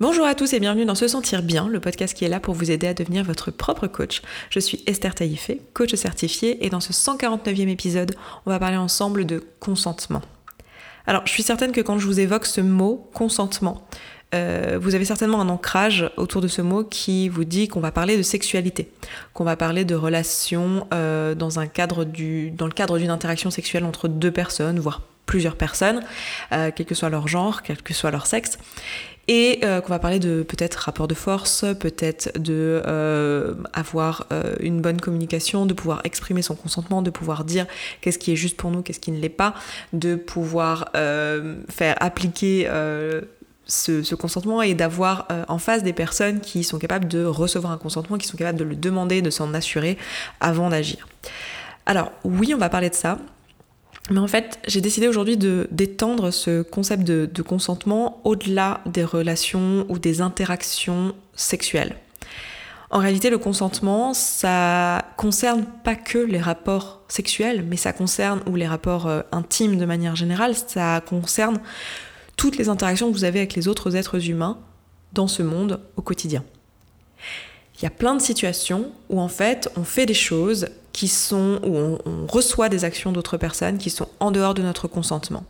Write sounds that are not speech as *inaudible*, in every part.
Bonjour à tous et bienvenue dans Se Sentir Bien, le podcast qui est là pour vous aider à devenir votre propre coach. Je suis Esther Taïfé, coach certifiée, et dans ce 149e épisode, on va parler ensemble de consentement. Alors, je suis certaine que quand je vous évoque ce mot, consentement, euh, vous avez certainement un ancrage autour de ce mot qui vous dit qu'on va parler de sexualité, qu'on va parler de relations euh, dans, le cadre d'une interaction sexuelle entre deux personnes, voire plusieurs personnes, euh, quel que soit leur genre, quel que soit leur sexe et euh, qu'on va parler de peut-être rapport de force, peut-être de euh, avoir euh, une bonne communication, de pouvoir exprimer son consentement, de pouvoir dire qu'est-ce qui est juste pour nous, qu'est-ce qui ne l'est pas, de pouvoir faire appliquer ce, ce, consentement et d'avoir en face des personnes qui sont capables de recevoir un consentement, qui sont capables de le demander, de s'en assurer avant d'agir. Alors oui, on va parler de ça, mais en fait, j'ai décidé aujourd'hui d'étendre ce concept de, consentement au-delà des relations ou des interactions sexuelles. En réalité, le consentement, ça concerne pas que les rapports sexuels, mais ça concerne, ou les rapports euh, intimes de manière générale, ça concerne toutes les interactions que vous avez avec les autres êtres humains dans ce monde au quotidien. Il y a plein de situations où en fait on fait des choses qui sont, où on, reçoit des actions d'autres personnes qui sont en dehors de notre consentement.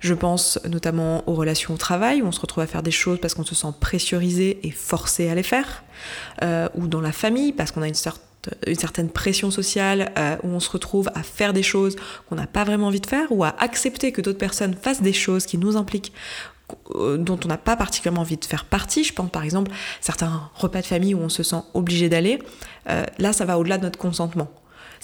Je pense notamment aux relations au travail, où on se retrouve à faire des choses parce qu'on se sent pressurisé et forcé à les faire, euh, ou dans la famille, parce qu'on a une, certaine pression sociale, euh, où on se retrouve à faire des choses qu'on n'a pas vraiment envie de faire, ou à accepter que d'autres personnes fassent des choses qui nous impliquent euh, dont on n'a pas particulièrement envie de faire partie. Je pense par exemple certains repas de famille où on se sent obligé d'aller. Là, ça va au-delà de notre consentement.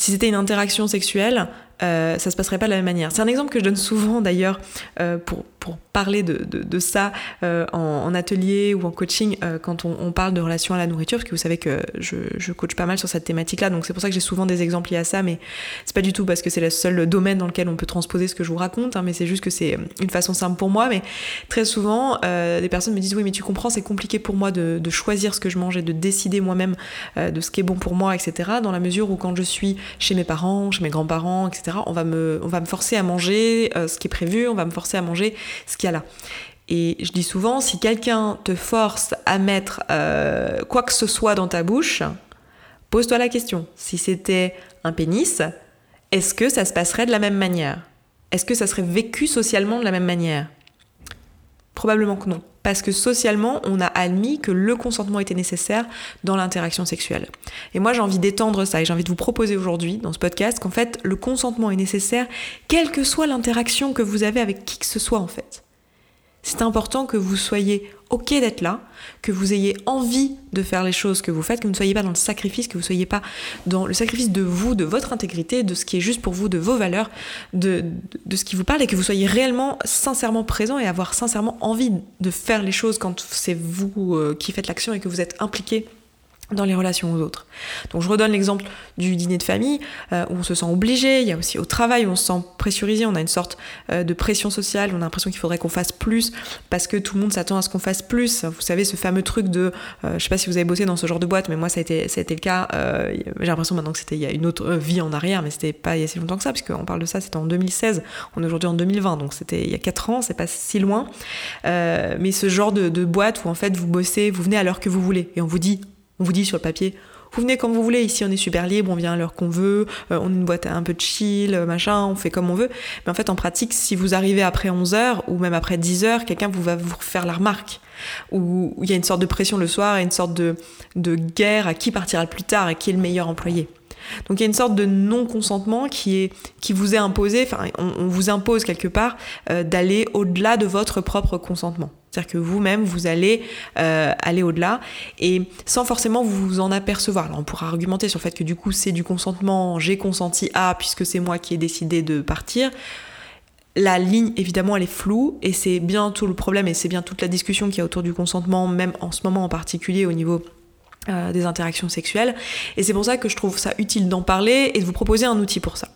Si c'était une interaction sexuelle, euh, ça se passerait pas de la même manière. C'est un exemple que je donne souvent d'ailleurs euh, pour, pour, parler de, de, de ça euh, en, atelier ou en coaching euh, quand on, on, parle de relation à la nourriture, parce que vous savez que je, je coach pas mal sur cette thématique-là, donc c'est pour ça que j'ai souvent des exemples liés à ça, mais c'est pas du tout parce que c'est le seul domaine dans lequel on peut transposer ce que je vous raconte, hein, mais c'est juste que c'est une façon simple pour moi. Mais très souvent, des personnes me disent oui, mais tu comprends, c'est compliqué pour moi de, de, choisir ce que je mange et de décider moi-même de ce qui est bon pour moi, etc. Dans la mesure où quand je suis chez mes parents, chez mes grands-parents, etc on va me, on va me forcer à manger euh, ce qui est prévu, on va me forcer à manger ce qu'il y a là. Et je dis souvent, si quelqu'un te force à mettre euh, quoi que ce soit dans ta bouche, pose-toi la question. Si c'était un pénis, est-ce que ça se passerait de la même manière? Est-ce que ça serait vécu socialement de la même manière? Probablement que non parce que socialement, on a admis que le consentement était nécessaire dans l'interaction sexuelle. Et moi, j'ai envie d'étendre ça et j'ai envie de vous proposer aujourd'hui, dans ce podcast, qu'en fait, le consentement est nécessaire, quelle que soit l'interaction que vous avez avec qui que ce soit, en fait. C'est important que vous soyez OK d'être là, que vous ayez envie de faire les choses que vous faites, que vous ne soyez pas dans le sacrifice, que vous ne soyez pas dans le sacrifice de vous, de votre intégrité, de ce qui est juste pour vous, de vos valeurs, de, de ce qui vous parle, et que vous soyez réellement, sincèrement présent et avoir sincèrement envie de faire les choses quand c'est vous euh, qui faites l'action et que vous êtes impliqué dans les relations aux autres. Donc je redonne l'exemple du dîner de famille euh, où on se sent obligé, il y a aussi au travail où on se sent pressurisé, on a une sorte euh, de pression sociale, on a l'impression qu'il faudrait qu'on fasse plus parce que tout le monde s'attend à ce qu'on fasse plus. Vous savez ce fameux truc de, euh, je sais pas si vous avez bossé dans ce genre de boîte, mais moi ça a été, ça a été le cas. Euh, j'ai l'impression maintenant que c'était il y a une autre vie en arrière, mais c'était pas il y a si longtemps que ça, puisqu'on parle de ça, c'était en 2016, on est aujourd'hui en 2020, donc c'était il y a 4 ans, c'est pas si loin. Mais ce genre de, de boîte où en fait vous bossez, vous venez à l'heure que vous voulez et on vous dit on vous dit sur le papier, vous venez quand vous voulez, ici on est super libre, on vient à l'heure qu'on veut, euh, on a une boîte un peu chill, euh, machin, on fait comme on veut. Mais en fait, en pratique, si vous arrivez après 11 heures ou même après 10 heures, quelqu'un vous va vous faire la remarque. Ou il y a une sorte de pression le soir et une sorte de, de guerre à qui partira le plus tard et qui est le meilleur employé. Donc il y a une sorte de non-consentement qui, vous est imposé, enfin on, vous impose quelque part euh, d'aller au-delà de votre propre consentement. C'est-à-dire que vous-même, vous allez euh, aller au-delà et sans forcément vous en apercevoir. On pourra argumenter sur le fait que du coup c'est du consentement, j'ai consenti à puisque c'est moi qui ai décidé de partir. La ligne, évidemment, elle est floue et c'est bien tout le problème et c'est bien toute la discussion qu'il y a autour du consentement, même en ce moment en particulier au niveau euh, des interactions sexuelles. Et c'est pour ça que je trouve ça utile d'en parler et de vous proposer un outil pour ça.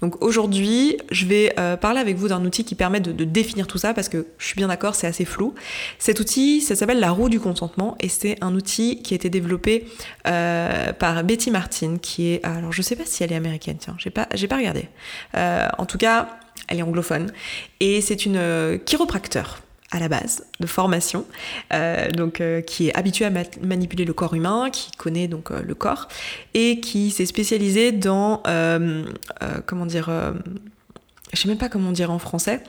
Donc aujourd'hui, je vais euh, parler avec vous d'un outil qui permet de, définir tout ça parce que je suis bien d'accord, c'est assez flou. Cet outil, ça s'appelle la roue du consentement et c'est un outil qui a été développé euh, par Betty Martin qui est, alors je sais pas si elle est américaine, tiens, j'ai pas, pas regardé. En tout cas, elle est anglophone et c'est une chiropracteur à la base de formation, euh, donc euh, qui est habitué à manipuler le corps humain, qui connaît donc euh, le corps et qui s'est spécialisé dans comment dire, je sais même pas comment dire en français.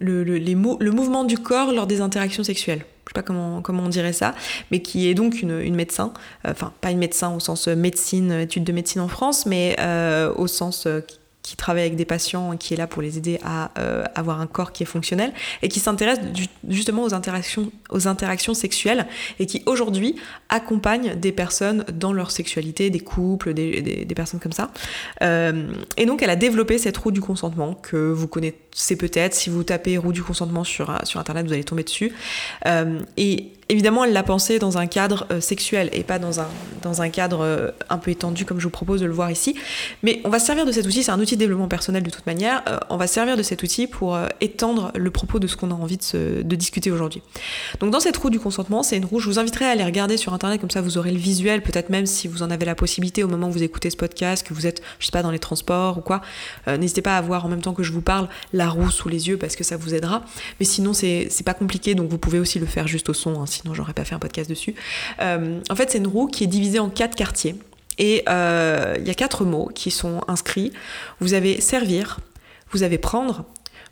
Le, les le mouvement du corps lors des interactions sexuelles. Je sais pas comment, comment on dirait ça, mais qui est donc une, une médecin, enfin pas une médecin au sens médecine, étude de médecine en France, mais au sens qui travaille avec des patients, qui est là pour les aider à euh, avoir un corps qui est fonctionnel et qui s'intéresse justement aux interactions, aux interactions sexuelles et qui aujourd'hui accompagne des personnes dans leur sexualité, des couples, des, des, personnes comme ça. Euh, et donc elle a développé cette roue du consentement que vous connaissez peut-être. Si vous tapez roue du consentement sur, sur Internet, vous allez tomber dessus. Euh, et évidemment, elle l'a pensé dans un cadre euh, sexuel et pas dans un, dans un cadre euh, un peu étendu comme je vous propose de le voir ici. Mais on va se servir de cet outil, c'est un outil de développement personnel de toute manière, euh, on va se servir de cet outil pour étendre le propos de ce qu'on a envie de, de discuter aujourd'hui. Donc dans cette roue du consentement, c'est une roue, je vous inviterai à aller regarder sur internet, comme ça vous aurez le visuel, peut-être même si vous en avez la possibilité au moment où vous écoutez ce podcast, que vous êtes, je sais pas, dans les transports ou quoi, n'hésitez pas à voir en même temps que je vous parle la roue sous les yeux parce que ça vous aidera. Mais sinon, c'est pas compliqué, donc vous pouvez aussi le faire juste au son. Hein, sinon j'aurais pas fait un podcast dessus. Euh, en fait, c'est une roue qui est divisée en quatre quartiers. Et euh, il y a quatre mots qui sont inscrits. Vous avez servir, vous avez prendre,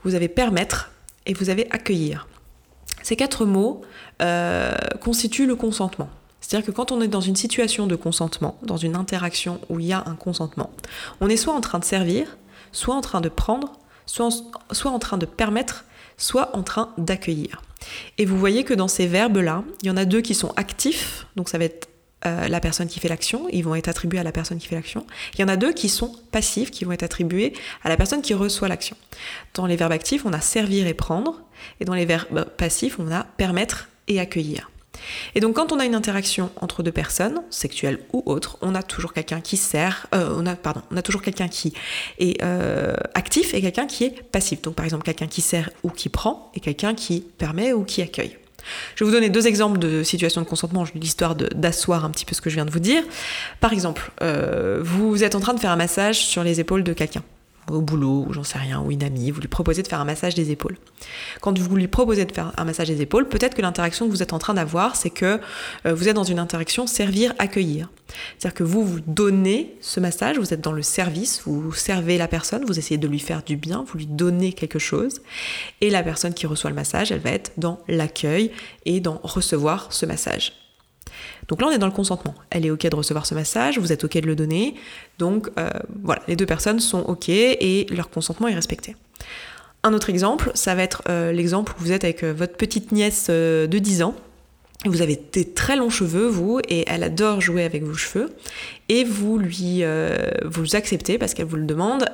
vous avez permettre et vous avez accueillir. Ces quatre mots euh, constituent le consentement. C'est-à-dire que quand on est dans une situation de consentement, dans une interaction où il y a un consentement, on est soit en train de servir, soit en train de prendre, soit soit en train de permettre, soit en train d'accueillir. Et vous voyez que dans ces verbes-là, il y en a deux qui sont actifs, donc ça va être euh, la personne qui fait l'action, ils vont être attribués à la personne qui fait l'action. Il y en a deux qui sont passifs, qui vont être attribués à la personne qui reçoit l'action. Dans les verbes actifs, on a servir et prendre, et dans les verbes passifs, on a permettre et accueillir. Et donc quand on a une interaction entre deux personnes, sexuelles ou autres, on a toujours quelqu'un qui sert, euh, on a pardon, on a toujours quelqu'un qui est euh, actif et quelqu'un qui est passif. Donc par exemple quelqu'un qui sert ou qui prend et quelqu'un qui permet ou qui accueille. Je vais vous donner deux exemples de situations de consentement, l'histoire d'asseoir un petit peu ce que je viens de vous dire. Par exemple, euh, vous êtes en train de faire un massage sur les épaules de quelqu'un au boulot, ou j'en sais rien, ou une amie, vous lui proposez de faire un massage des épaules. Quand vous lui proposez de faire un massage des épaules, peut-être que l'interaction que vous êtes en train d'avoir, c'est que euh, vous êtes dans une interaction servir-accueillir. C'est-à-dire que vous, vous donnez ce massage, vous êtes dans le service, vous servez la personne, vous essayez de lui faire du bien, vous lui donnez quelque chose, et la personne qui reçoit le massage, elle va être dans l'accueil et dans recevoir ce massage. Donc là, on est dans le consentement. Elle est OK de recevoir ce massage, vous êtes OK de le donner. Donc euh, voilà, les deux personnes sont OK et leur consentement est respecté. Un autre exemple, ça va être euh, l'exemple où vous êtes avec euh, votre petite nièce de 10 ans. Vous avez des très longs cheveux, vous, et elle adore jouer avec vos cheveux. Et vous lui, acceptez parce qu'elle vous le demande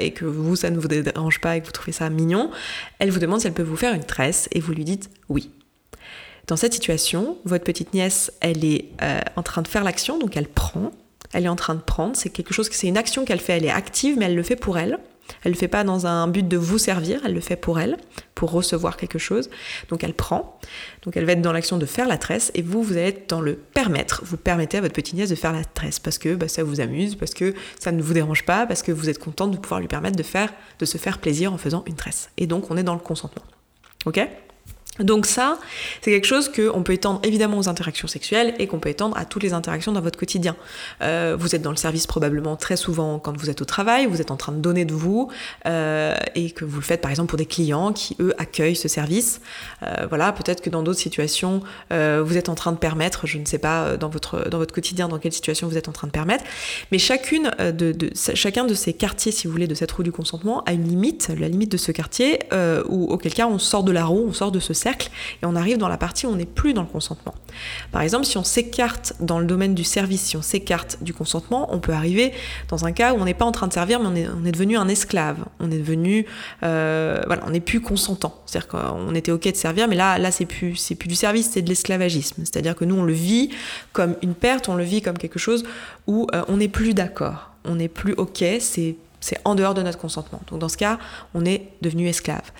et que vous, ça ne vous dérange pas et que vous trouvez ça mignon. Elle vous demande si elle peut vous faire une tresse et vous lui dites oui. Dans cette situation, votre petite nièce, elle est euh, en train de faire l'action, donc elle prend, elle est en train de prendre, c'est quelque chose, c'est une action qu'elle fait, elle est active, mais elle le fait pour elle. Elle ne le fait pas dans un but de vous servir, elle le fait pour elle, pour recevoir quelque chose. Donc elle prend, donc elle va être dans l'action de faire la tresse, et vous, vous allez être dans le permettre. Vous permettez à votre petite nièce de faire la tresse parce que bah, ça vous amuse, parce que ça ne vous dérange pas, parce que vous êtes contente de pouvoir lui permettre de faire, de se faire plaisir en faisant une tresse. Et donc on est dans le consentement. Ok? Donc ça, c'est quelque chose qu'on peut étendre évidemment aux interactions sexuelles et qu'on peut étendre à toutes les interactions dans votre quotidien. Euh, vous êtes dans le service probablement très souvent quand vous êtes au travail, vous êtes en train de donner de vous euh, et que vous le faites par exemple pour des clients qui eux accueillent ce service. Euh, voilà, peut-être que dans d'autres situations, vous êtes en train de permettre, je ne sais pas dans votre dans votre quotidien dans quelle situation vous êtes en train de permettre, mais chacune de, chacun de ces quartiers, si vous voulez, de cette roue du consentement a une limite, la limite de ce quartier où auquel cas on sort de la roue, on sort de ce cercle et on arrive dans la partie où on n'est plus dans le consentement. Par exemple, si on s'écarte dans le domaine du service, si on s'écarte du consentement, on peut arriver dans un cas où on n'est pas en train de servir, mais on est, devenu un esclave. On est devenu, euh, voilà, on n'est plus consentant. C'est-à-dire qu'on était ok de servir, mais là, là, c'est plus, c'est plus du service, c'est de l'esclavagisme. C'est-à-dire que nous, on le vit comme une perte, on le vit comme quelque chose où euh, on n'est plus d'accord, on n'est plus ok, c'est c'est en dehors de notre consentement. Donc dans ce cas, on est devenu esclave.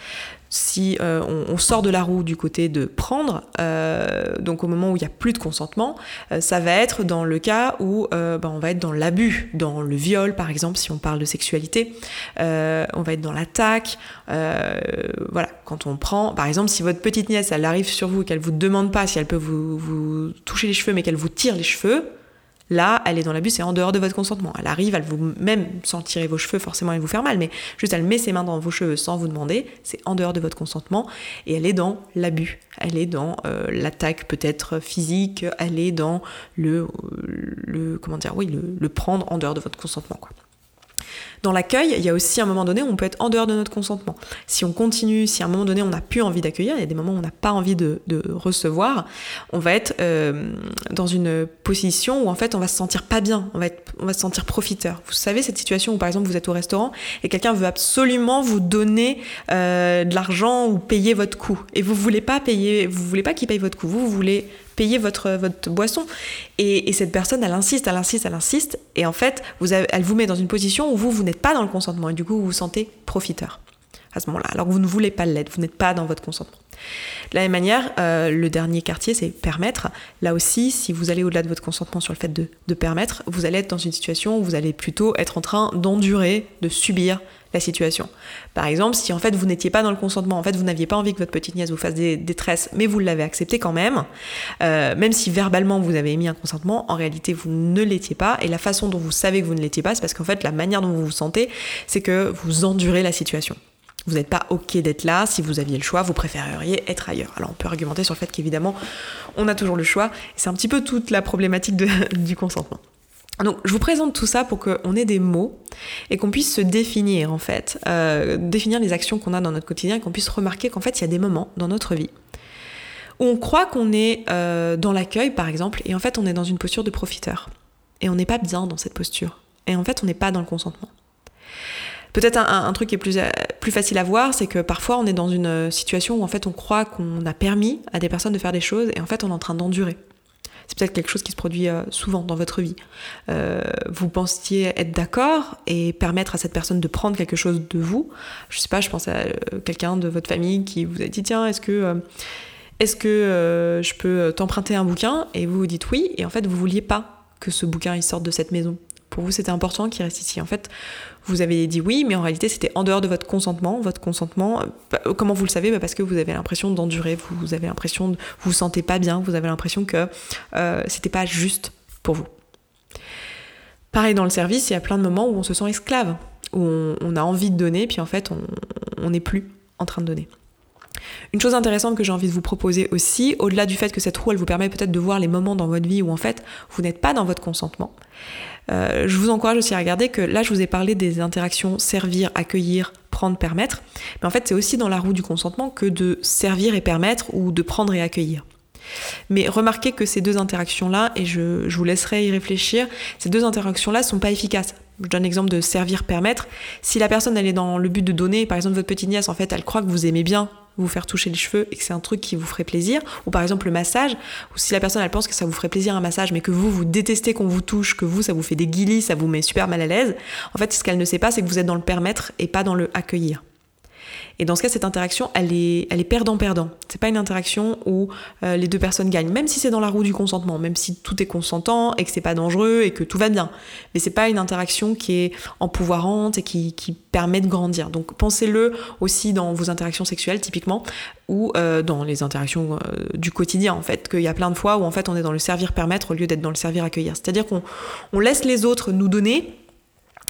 Si euh, on, sort de la roue du côté de prendre, euh, donc au moment où il n'y a plus de consentement, euh, ça va être dans le cas où ben, on va être dans l'abus, dans le viol par exemple, si on parle de sexualité, on va être dans l'attaque, voilà, quand on prend, par exemple, si votre petite nièce, elle arrive sur vous et qu'elle vous demande pas si elle peut vous, vous toucher les cheveux, mais qu'elle vous tire les cheveux, Là, elle est dans l'abus, c'est en dehors de votre consentement. Elle arrive, elle vous, même sans tirer vos cheveux, forcément, elle vous faire mal, mais juste elle met ses mains dans vos cheveux sans vous demander, c'est en dehors de votre consentement, et elle est dans l'abus. Elle est dans euh, l'attaque peut-être physique, elle est dans le, le comment dire, oui, le, le prendre en dehors de votre consentement, quoi. Dans l'accueil, il y a aussi un moment donné où on peut être en dehors de notre consentement. Si on continue, si à un moment donné on n'a plus envie d'accueillir, il y a des moments où on n'a pas envie de, recevoir, on va être euh, dans une position où en fait on va se sentir pas bien, on va, se sentir profiteur. Vous savez cette situation où par exemple vous êtes au restaurant et quelqu'un veut absolument vous donner euh, de l'argent ou payer votre coût et vous voulez pas payer, vous voulez pas qu'il paye votre coût, vous voulez payer votre, votre boisson. Et, cette personne, elle insiste, elle insiste, elle insiste. Et en fait, vous elle vous met dans une position où vous, vous n'êtes pas dans le consentement. Et du coup, vous vous sentez profiteur à ce moment-là. Alors que vous ne voulez pas l'être, vous n'êtes pas dans votre consentement. De la même manière, euh, le dernier quartier, c'est permettre. Là aussi, si vous allez au-delà de votre consentement sur le fait de, de, permettre, vous allez être dans une situation où vous allez plutôt être en train d'endurer, de subir la situation. Par exemple, si en fait vous n'étiez pas dans le consentement, en fait vous n'aviez pas envie que votre petite nièce vous fasse des, tresses, mais vous l'avez accepté quand même, euh, même si verbalement vous avez émis un consentement, en réalité vous ne l'étiez pas, et la façon dont vous savez que vous ne l'étiez pas, c'est parce qu'en fait la manière dont vous vous sentez, c'est que vous endurez la situation. Vous n'êtes pas OK d'être là, si vous aviez le choix, vous préféreriez être ailleurs. Alors on peut argumenter sur le fait qu'évidemment on a toujours le choix, c'est un petit peu toute la problématique *laughs* du consentement. Donc je vous présente tout ça pour qu'on ait des mots et qu'on puisse se définir en fait, euh, définir les actions qu'on a dans notre quotidien et qu'on puisse remarquer qu'en fait il y a des moments dans notre vie où on croit qu'on est euh, dans l'accueil par exemple et en fait on est dans une posture de profiteur. Et on n'est pas bien dans cette posture. Et en fait on n'est pas dans le consentement. Peut-être un, truc qui est plus, euh, plus facile à voir, c'est que parfois on est dans une situation où en fait on croit qu'on a permis à des personnes de faire des choses et en fait on est en train d'endurer c'est peut-être quelque chose qui se produit euh, souvent dans votre vie. Euh, vous pensiez être d'accord et permettre à cette personne de prendre quelque chose de vous. Je sais pas, je pense à euh, quelqu'un de votre famille qui vous a dit tiens, est-ce que est-ce que je peux t'emprunter un bouquin? Et vous vous dites oui, et en fait vous vouliez pas que ce bouquin sorte de cette maison. Pour vous, c'était important qu'il reste ici. En fait, vous avez dit oui, mais en réalité, c'était en dehors de votre consentement. Votre consentement, euh, comment vous le savez? Bah, Parce que vous avez l'impression d'endurer, vous avez l'impression de vous vous sentez pas bien, vous avez l'impression que euh, c'était pas juste pour vous. Pareil dans le service, il y a plein de moments où on se sent esclave, où on, a envie de donner, puis en fait, on n'est plus en train de donner. Une chose intéressante que j'ai envie de vous proposer aussi, au-delà du fait que cette roue, elle vous permet peut-être de voir les moments dans votre vie où en fait, vous n'êtes pas dans votre consentement, euh, je vous encourage aussi à regarder que là, je vous ai parlé des interactions servir, accueillir, prendre, permettre. Mais en fait, c'est aussi dans la roue du consentement que de servir et permettre ou de prendre et accueillir. Mais remarquez que ces deux interactions-là, et je, vous laisserai y réfléchir, ces deux interactions-là sont pas efficaces. Je donne l'exemple de servir, permettre. Si la personne, elle est dans le but de donner, par exemple votre petite nièce, en fait, elle croit que vous aimez bien vous faire toucher les cheveux et que c'est un truc qui vous ferait plaisir, ou par exemple le massage, ou si la personne elle pense que ça vous ferait plaisir un massage, mais que vous vous détestez qu'on vous touche, que vous ça vous fait des guilis, ça vous met super mal à l'aise, en fait ce qu'elle ne sait pas c'est que vous êtes dans le permettre et pas dans le accueillir. Et dans ce cas, cette interaction, elle est, elle est perdant-perdant. C'est pas une interaction où euh, les deux personnes gagnent, même si c'est dans la roue du consentement, même si tout est consentant et que c'est pas dangereux et que tout va bien. Mais c'est pas une interaction qui est empouvoirante et qui, permet de grandir. Donc pensez-le aussi dans vos interactions sexuelles, typiquement, ou euh, dans les interactions euh, du quotidien, en fait, qu'il y a plein de fois où en fait on est dans le servir-permettre au lieu d'être dans le servir-accueillir. C'est-à-dire qu'on on laisse les autres nous donner,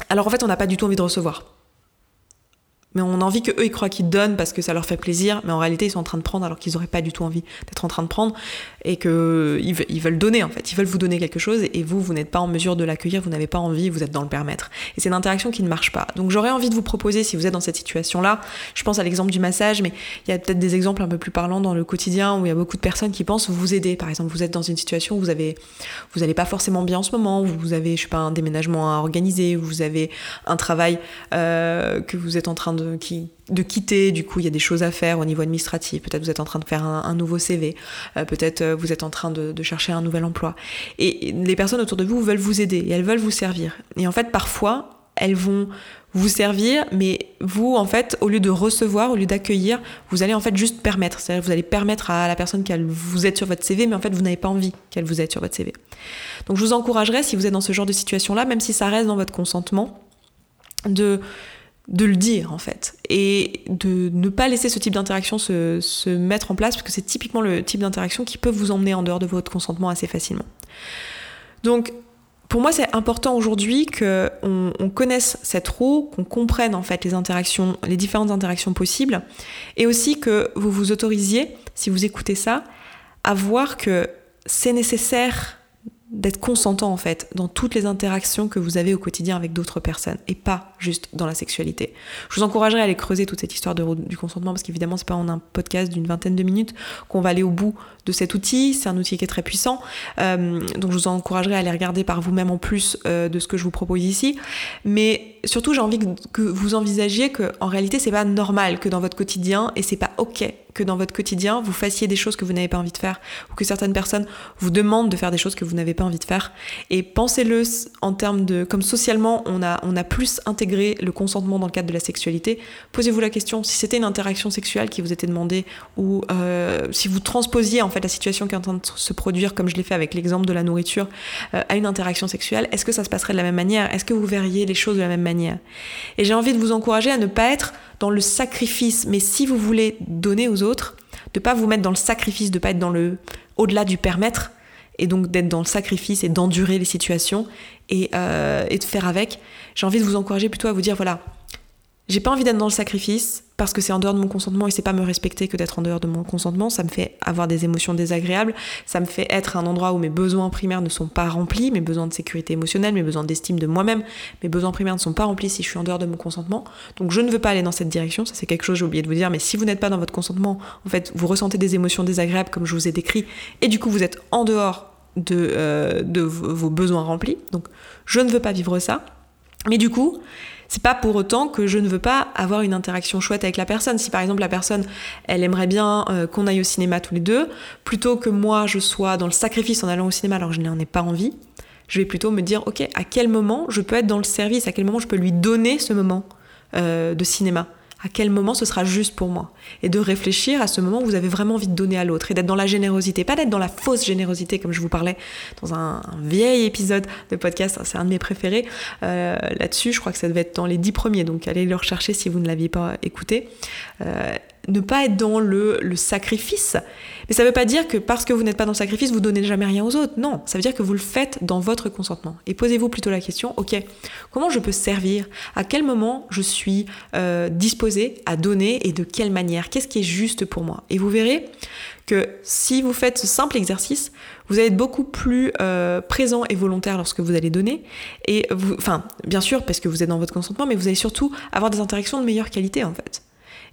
alors en fait on n'a pas du tout envie de recevoir mais on a envie que eux ils croient qu'ils donnent parce que ça leur fait plaisir, mais en réalité ils sont en train de prendre alors qu'ils n'auraient pas du tout envie d'être en train de prendre et que ils veulent donner en fait, ils veulent vous donner quelque chose et vous vous n'êtes pas en mesure de l'accueillir, vous n'avez pas envie, vous êtes dans le permettre. Et c'est une interaction qui ne marche pas. Donc j'aurais envie de vous proposer si vous êtes dans cette situation là, je pense à l'exemple du massage, mais il y a peut-être des exemples un peu plus parlants dans le quotidien où il y a beaucoup de personnes qui pensent vous aider. Par exemple, vous êtes dans une situation où vous avez vous n'allez pas forcément bien en ce moment, vous avez je sais pas un déménagement à organiser, vous avez un travail euh, que vous êtes en train de de, qui, de quitter, du coup il y a des choses à faire au niveau administratif, peut-être vous êtes en train de faire un, nouveau CV, euh, peut-être euh, vous êtes en train de, chercher un nouvel emploi. Et les personnes autour de vous veulent vous aider et elles veulent vous servir. Et en fait parfois, elles vont vous servir, mais vous, en fait, au lieu de recevoir, au lieu d'accueillir, vous allez en fait juste permettre. C'est-à-dire vous allez permettre à la personne qu'elle vous aide sur votre CV, mais en fait, vous n'avez pas envie qu'elle vous aide sur votre CV. Donc, je vous encouragerais, si vous êtes dans ce genre de situation-là, même si ça reste dans votre consentement, de de le dire en fait et de ne pas laisser ce type d'interaction se, mettre en place parce que c'est typiquement le type d'interaction qui peut vous emmener en dehors de votre consentement assez facilement. Donc pour moi, c'est important aujourd'hui qu'on on connaisse cette roue, qu'on comprenne en fait les interactions, les différentes interactions possibles, et aussi que vous vous autorisiez, si vous écoutez ça, à voir que c'est nécessaire d'être consentant en fait dans toutes les interactions que vous avez au quotidien avec d'autres personnes et pas juste dans la sexualité. Je vous encouragerais à aller creuser toute cette histoire de, du consentement parce qu'évidemment c'est pas en un podcast d'une vingtaine de minutes qu'on va aller au bout cet outil. C'est un outil qui est très puissant, euh, donc je vous encouragerais à aller regarder par vous-même en plus euh, de ce que je vous propose ici. Mais surtout j'ai envie que vous envisagiez que en réalité c'est pas normal que dans votre quotidien et c'est pas ok que dans votre quotidien, vous fassiez des choses que vous n'avez pas envie de faire, ou que certaines personnes vous demandent de faire des choses que vous n'avez pas envie de faire. Et pensez-le en termes de, comme socialement, on a, on a plus intégré le consentement dans le cadre de la sexualité. Posez-vous la question, si c'était une interaction sexuelle qui vous était demandée, ou euh, si vous transposiez en fait la situation qui est en train de se produire, comme je l'ai fait avec l'exemple de la nourriture, euh, à une interaction sexuelle, est-ce que ça se passerait de la même manière? Est-ce que vous verriez les choses de la même manière? Et j'ai envie de vous encourager à ne pas être dans le sacrifice, mais si vous voulez donner aux autres, de pas vous mettre dans le sacrifice, de pas être dans le au-delà du permettre, et donc d'être dans le sacrifice et d'endurer les situations et, euh, et de faire avec. J'ai envie de vous encourager plutôt à vous dire voilà, j'ai pas envie d'être dans le sacrifice parce que c'est en dehors de mon consentement et c'est pas me respecter que d'être en dehors de mon consentement. Ça me fait avoir des émotions désagréables. Ça me fait être un endroit où mes besoins primaires ne sont pas remplis, mes besoins de sécurité émotionnelle, mes besoins d'estime de moi-même, mes besoins primaires ne sont pas remplis si je suis en dehors de mon consentement. Donc je ne veux pas aller dans cette direction. Ça c'est quelque chose j'ai oublié de vous dire. Mais si vous n'êtes pas dans votre consentement, en fait, vous ressentez des émotions désagréables comme je vous ai décrit et du coup vous êtes en dehors de, euh, de vos besoins remplis. Donc je ne veux pas vivre ça. Mais du coup, c'est pas pour autant que je ne veux pas avoir une interaction chouette avec la personne. Si par exemple la personne, elle aimerait bien euh, qu'on aille au cinéma tous les deux, plutôt que moi je sois dans le sacrifice en allant au cinéma alors que je n'en ai pas envie, je vais plutôt me dire, ok, à quel moment je peux être dans le service, à quel moment je peux lui donner ce moment euh, de cinéma? À quel moment ce sera juste pour moi. Et de réfléchir à ce moment où vous avez vraiment envie de donner à l'autre et d'être dans la générosité, pas d'être dans la fausse générosité comme je vous parlais dans un, vieil épisode de podcast, c'est un de mes préférés. Euh, là-dessus, je crois que ça devait être dans les dix premiers, donc allez le rechercher si vous ne l'aviez pas écouté. Euh, ne pas être dans le, sacrifice. Mais ça ne veut pas dire que parce que vous n'êtes pas dans le sacrifice, vous donnez jamais rien aux autres. Non, ça veut dire que vous le faites dans votre consentement. Et posez-vous plutôt la question, ok, comment je peux servir? À quel moment je suis euh, disposé à donner et de quelle manière? Qu'est-ce qui est juste pour moi? Et vous verrez que si vous faites ce simple exercice, vous allez être beaucoup plus euh, présent et volontaire lorsque vous allez donner. Et vous, enfin, bien sûr, parce que vous êtes dans votre consentement, mais vous allez surtout avoir des interactions de meilleure qualité en fait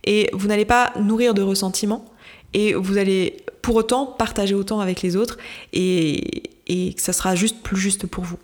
et vous n'allez pas nourrir de ressentiment et vous allez pour autant partager autant avec les autres et, et ça sera juste plus juste pour vous.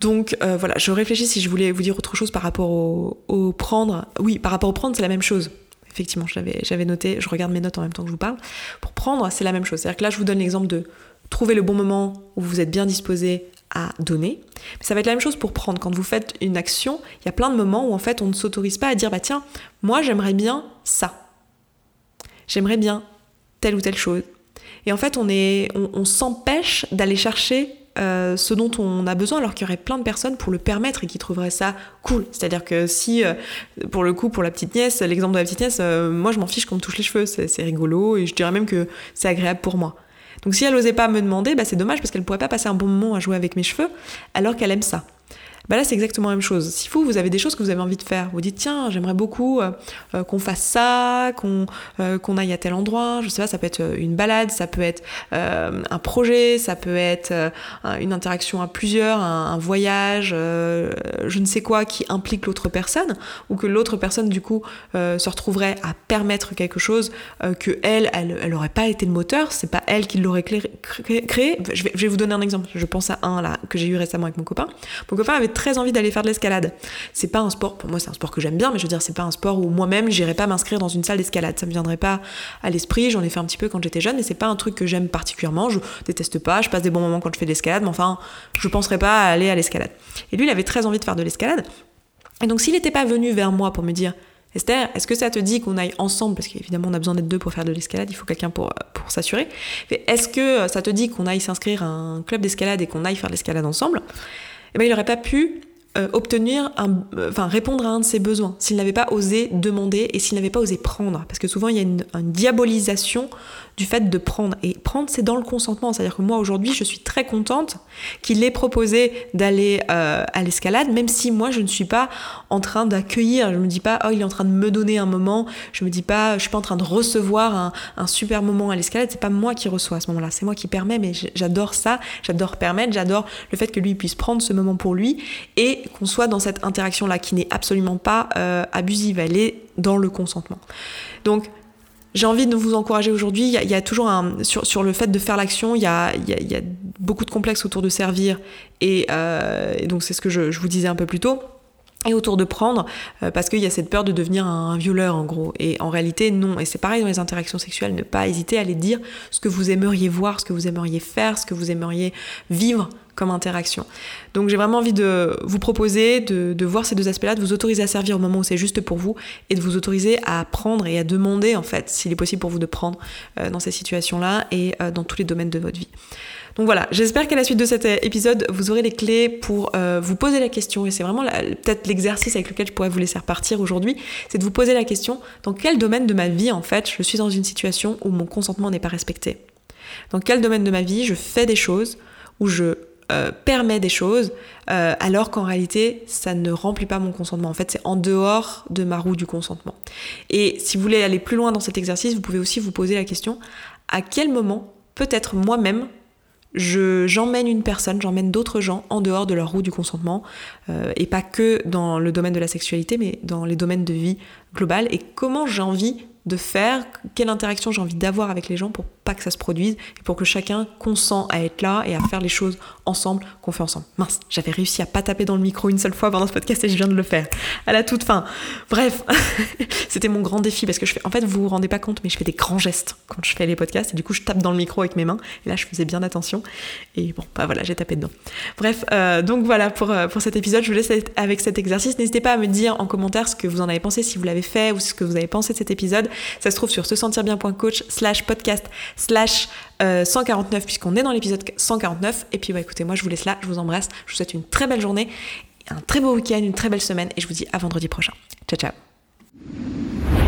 Donc euh, voilà, je réfléchis si je voulais vous dire autre chose par rapport au, prendre. Oui, par rapport au prendre, c'est la même chose. Effectivement, j'avais noté, je regarde mes notes en même temps que je vous parle. Pour prendre, c'est la même chose. C'est-à-dire que là, je vous donne l'exemple de trouver le bon moment où vous êtes bien disposé à donner. Mais ça va être la même chose pour prendre. Quand vous faites une action, il y a plein de moments où en fait on ne s'autorise pas à dire bah tiens, moi j'aimerais bien ça. J'aimerais bien telle ou telle chose. Et en fait on est, on, s'empêche d'aller chercher euh, ce dont on a besoin alors qu'il y aurait plein de personnes pour le permettre et qui trouveraient ça cool. C'est-à-dire que si, euh, pour le coup, pour la petite nièce, l'exemple de la petite nièce, euh, moi je m'en fiche qu'on me touche les cheveux, c'est rigolo et je dirais même que c'est agréable pour moi. Donc si elle n'osait pas me demander, bah, c'est dommage parce qu'elle ne pourrait pas passer un bon moment à jouer avec mes cheveux alors qu'elle aime ça. Bah là c'est exactement la même chose. Si vous, vous avez des choses que vous avez envie de faire, vous dites tiens j'aimerais beaucoup euh, euh, qu'on fasse ça, qu'on euh, qu'on aille à tel endroit, je sais pas, ça peut être une balade, ça peut être un projet, ça peut être une interaction à plusieurs, un, voyage, je ne sais quoi qui implique l'autre personne, ou que l'autre personne du coup se retrouverait à permettre quelque chose que elle, elle, aurait pas été le moteur, c'est pas elle qui l'aurait créé. Je vais, je vais vous donner un exemple. Je pense à un là que j'ai eu récemment avec mon copain. Mon copain avait très envie d'aller faire de l'escalade. C'est pas un sport, pour moi c'est un sport que j'aime bien, mais je veux dire, c'est pas un sport où moi-même j'irais pas m'inscrire dans une salle d'escalade. Ça me viendrait pas à l'esprit. J'en ai fait un petit peu quand j'étais jeune, mais c'est pas un truc que j'aime particulièrement. Je déteste pas. Je passe des bons moments quand je fais de l'escalade, mais enfin, je penserais pas à aller à l'escalade. Et lui, il avait très envie de faire de l'escalade. Et donc, s'il n'était pas venu vers moi pour me dire, Esther, est-ce que ça te dit qu'on aille ensemble? Parce qu'évidemment, on a besoin d'être deux pour faire de l'escalade, il faut quelqu'un pour, pour s'assurer. Est-ce que ça te dit qu'on aille s'inscrire à un club d'escalade et qu'on aille faire de l'escalade ensemble? Eh bien, il n'aurait pas pu euh, obtenir, euh, enfin répondre à un de ses besoins, s'il n'avait pas osé demander et s'il n'avait pas osé prendre. Parce que souvent, il y a une diabolisation du fait de prendre. Et prendre, c'est dans le consentement. C'est-à-dire que moi, aujourd'hui, je suis très contente qu'il ait proposé d'aller euh, à l'escalade, même si moi, je ne suis pas en train d'accueillir. Je me dis pas, oh, il est en train de me donner un moment. Je me dis pas, je suis pas en train de recevoir un, un super moment à l'escalade. C'est pas moi qui reçois à ce moment-là. C'est moi qui permets, mais j'adore ça. J'adore permettre. J'adore le fait que lui puisse prendre ce moment pour lui et qu'on soit dans cette interaction-là qui n'est absolument pas euh, abusive. Elle est dans le consentement. Donc, j'ai envie de vous encourager aujourd'hui. Il y, a toujours un sur, le fait de faire l'action. Il y a, beaucoup de complexes autour de servir et, euh, donc c'est ce que je, vous disais un peu plus tôt. Et autour de prendre, euh, parce qu'il y a cette peur de devenir un, violeur en gros. Et en réalité, non. Et c'est pareil dans les interactions sexuelles, ne pas hésiter à aller dire ce que vous aimeriez voir, ce que vous aimeriez faire, ce que vous aimeriez vivre comme interaction. Donc j'ai vraiment envie de vous proposer de, voir ces deux aspects-là, de vous autoriser à servir au moment où c'est juste pour vous et de vous autoriser à prendre et à demander en fait s'il est possible pour vous de prendre euh, dans ces situations-là et euh, dans tous les domaines de votre vie. Donc voilà, j'espère qu'à la suite de cet épisode, vous aurez les clés pour euh, vous poser la question, et c'est vraiment peut-être l'exercice avec lequel je pourrais vous laisser repartir aujourd'hui, c'est de vous poser la question, dans quel domaine de ma vie, en fait, je suis dans une situation où mon consentement n'est pas respecté? Dans quel domaine de ma vie je fais des choses où je euh, permet des choses, euh, alors qu'en réalité, ça ne remplit pas mon consentement? En fait, c'est en dehors de ma roue du consentement. Et si vous voulez aller plus loin dans cet exercice, vous pouvez aussi vous poser la question, à quel moment, peut-être moi-même, j'emmène une personne, j'emmène d'autres gens en dehors de leur roue du consentement, euh, et pas que dans le domaine de la sexualité, mais dans les domaines de vie globale, et comment j'ai envie de faire, quelle interaction j'ai envie d'avoir avec les gens pour que ça se produise et pour que chacun consent à être là et à faire les choses ensemble qu'on fait ensemble. Mince, j'avais réussi à pas taper dans le micro une seule fois pendant ce podcast et je viens de le faire à la toute fin. Bref, *laughs* c'était mon grand défi parce que je fais, en fait, vous vous rendez pas compte, mais je fais des grands gestes quand je fais les podcasts et du coup je tape dans le micro avec mes mains et là je faisais bien attention et bon, bah voilà, j'ai tapé dedans. Bref, euh, donc voilà pour, euh, pour cet épisode, je vous laisse avec cet exercice. N'hésitez pas à me dire en commentaire ce que vous en avez pensé, si vous l'avez fait ou ce que vous avez pensé de cet épisode. Ça se trouve sur se sentir bien.coach slash podcast slash 149 euh, puisqu'on est dans l'épisode 149. Et puis bah écoutez, moi je vous laisse là, je vous embrasse, je vous souhaite une très belle journée, un très beau week-end, une très belle semaine et je vous dis à vendredi prochain. Ciao ciao